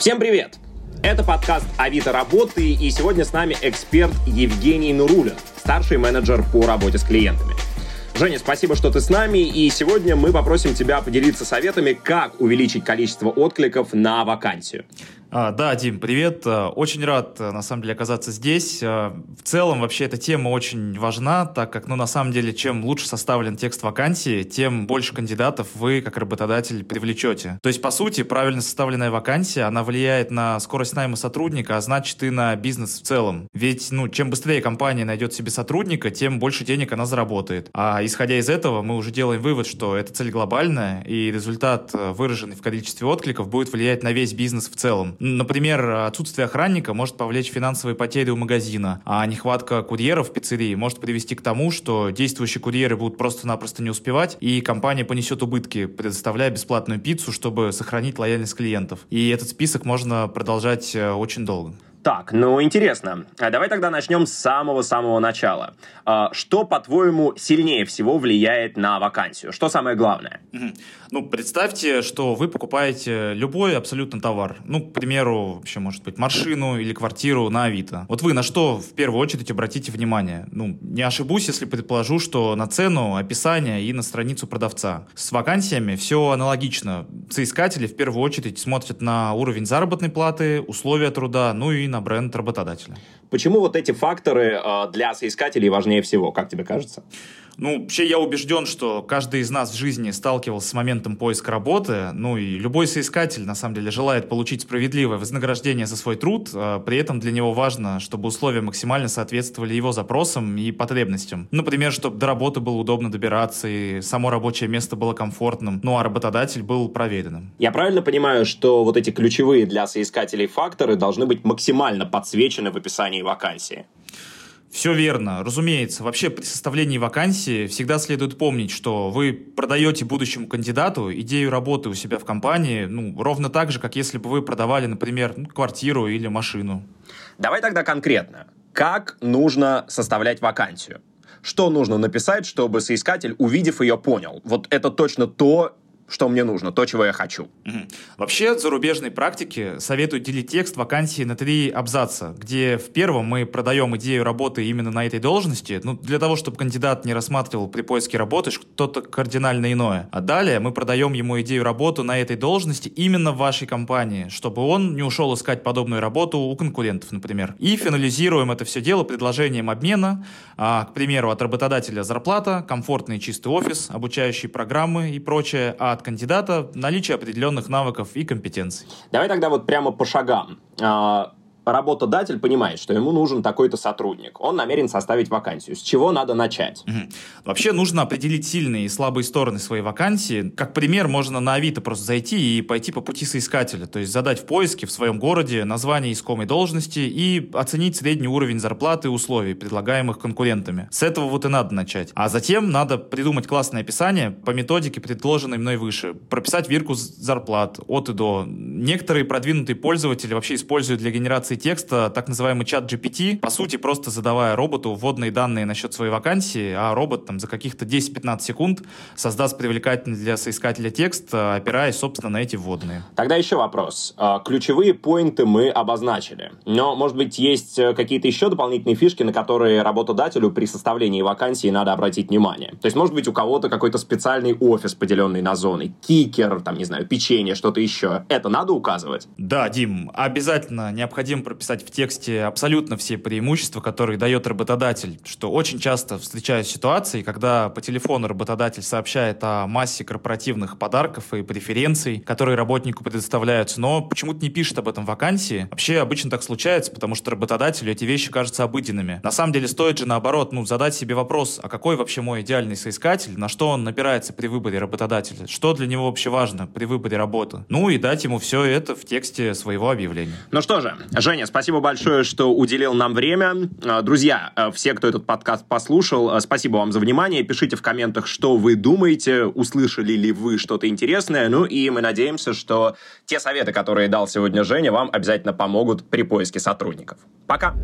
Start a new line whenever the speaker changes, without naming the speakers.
Всем привет! Это подкаст «Авито работы» и сегодня с нами эксперт Евгений Нурулин, старший менеджер по работе с клиентами. Женя, спасибо, что ты с нами, и сегодня мы попросим тебя поделиться советами, как увеличить количество откликов на вакансию.
А, да, Дим, привет. Э, очень рад, э, на самом деле, оказаться здесь. Э, в целом, вообще, эта тема очень важна, так как, ну, на самом деле, чем лучше составлен текст вакансии, тем больше кандидатов вы, как работодатель, привлечете. То есть, по сути, правильно составленная вакансия, она влияет на скорость найма сотрудника, а значит и на бизнес в целом. Ведь, ну, чем быстрее компания найдет себе сотрудника, тем больше денег она заработает. А исходя из этого, мы уже делаем вывод, что эта цель глобальная, и результат, выраженный в количестве откликов, будет влиять на весь бизнес в целом. Например, отсутствие охранника может повлечь финансовые потери у магазина, а нехватка курьеров в пиццерии может привести к тому, что действующие курьеры будут просто-напросто не успевать, и компания понесет убытки, предоставляя бесплатную пиццу, чтобы сохранить лояльность клиентов. И этот список можно продолжать э, очень долго.
Так, ну интересно. А давай тогда начнем с самого-самого начала. А, что, по-твоему, сильнее всего влияет на вакансию? Что самое главное?
Ну, представьте, что вы покупаете любой абсолютно товар. Ну, к примеру, вообще, может быть, машину или квартиру на Авито. Вот вы на что в первую очередь обратите внимание? Ну, не ошибусь, если предположу, что на цену, описание и на страницу продавца. С вакансиями все аналогично. Соискатели в первую очередь смотрят на уровень заработной платы, условия труда, ну и на бренд работодателя.
Почему вот эти факторы э, для соискателей важнее всего, как тебе кажется?
Ну, вообще я убежден, что каждый из нас в жизни сталкивался с моментом поиска работы, ну и любой соискатель, на самом деле, желает получить справедливое вознаграждение за свой труд, а при этом для него важно, чтобы условия максимально соответствовали его запросам и потребностям. Например, чтобы до работы было удобно добираться, и само рабочее место было комфортным, ну а работодатель был проверенным.
Я правильно понимаю, что вот эти ключевые для соискателей факторы должны быть максимально подсвечены в описании вакансии?
Все верно. Разумеется, вообще при составлении вакансии всегда следует помнить, что вы продаете будущему кандидату идею работы у себя в компании, ну, ровно так же, как если бы вы продавали, например, ну, квартиру или машину.
Давай тогда конкретно. Как нужно составлять вакансию? Что нужно написать, чтобы соискатель, увидев ее, понял? Вот это точно то, что мне нужно, то, чего я хочу.
Угу. Вообще, от зарубежной практики советуют делить текст вакансии на три абзаца, где в первом мы продаем идею работы именно на этой должности, ну, для того, чтобы кандидат не рассматривал при поиске работы что-то кардинально иное. А далее мы продаем ему идею работы на этой должности именно в вашей компании, чтобы он не ушел искать подобную работу у конкурентов, например. И финализируем это все дело предложением обмена, а, к примеру, от работодателя зарплата, комфортный чистый офис, обучающие программы и прочее, а от кандидата наличие определенных навыков и компетенций.
Давай тогда вот прямо по шагам. А, работодатель понимает, что ему нужен такой-то сотрудник. Он намерен составить вакансию. С чего надо начать?
Угу. Вообще нужно определить сильные и слабые стороны своей вакансии. Как пример, можно на Авито просто зайти и пойти по пути соискателя. То есть задать в поиске в своем городе название искомой должности и оценить средний уровень зарплаты и условий, предлагаемых конкурентами. С этого вот и надо начать. А затем надо придумать классное описание по методике, предложенной мной выше. Прописать вирку зарплат от и до. Некоторые продвинутые пользователи вообще используют для генерации текста так называемый чат GPT, по сути, просто задавая роботу вводные данные насчет своей вакансии, а робот там за каких-то 10-15 секунд создаст привлекательный для соискателя текст, опираясь, собственно, на эти вводные.
Тогда еще вопрос. А, ключевые поинты мы обозначили. Но, может быть, есть э, какие-то еще дополнительные фишки, на которые работодателю при составлении вакансии надо обратить внимание? То есть, может быть, у кого-то какой-то специальный офис, поделенный на зоны, кикер, там, не знаю, печенье, что-то еще. Это надо указывать?
Да, Дим, обязательно необходимо прописать в тексте абсолютно все преимущества, которые дает работодатель, что очень часто встречаюсь ситуации, когда по телефону работодатель сообщает о массе корпоративных подарков и преференций, которые работнику предоставляются, но почему-то не пишет об этом вакансии. Вообще обычно так случается, потому что работодателю эти вещи кажутся обыденными. На самом деле стоит же наоборот, ну, задать себе вопрос, а какой вообще мой идеальный соискатель, на что он напирается при выборе работодателя, что для него вообще важно при выборе работы. Ну и дать ему все это в тексте своего объявления.
Ну что же, Женя, спасибо большое, что уделил нам время. А, друзья, а, все, кто этот подкаст послушал, а, спасибо вам за внимание. Пишите в комментах, что вы думаете, услышали ли вы что-то интересное. Ну и мы надеемся, что те советы, которые дал сегодня Женя, вам обязательно помогут при поиске сотрудников. Пока.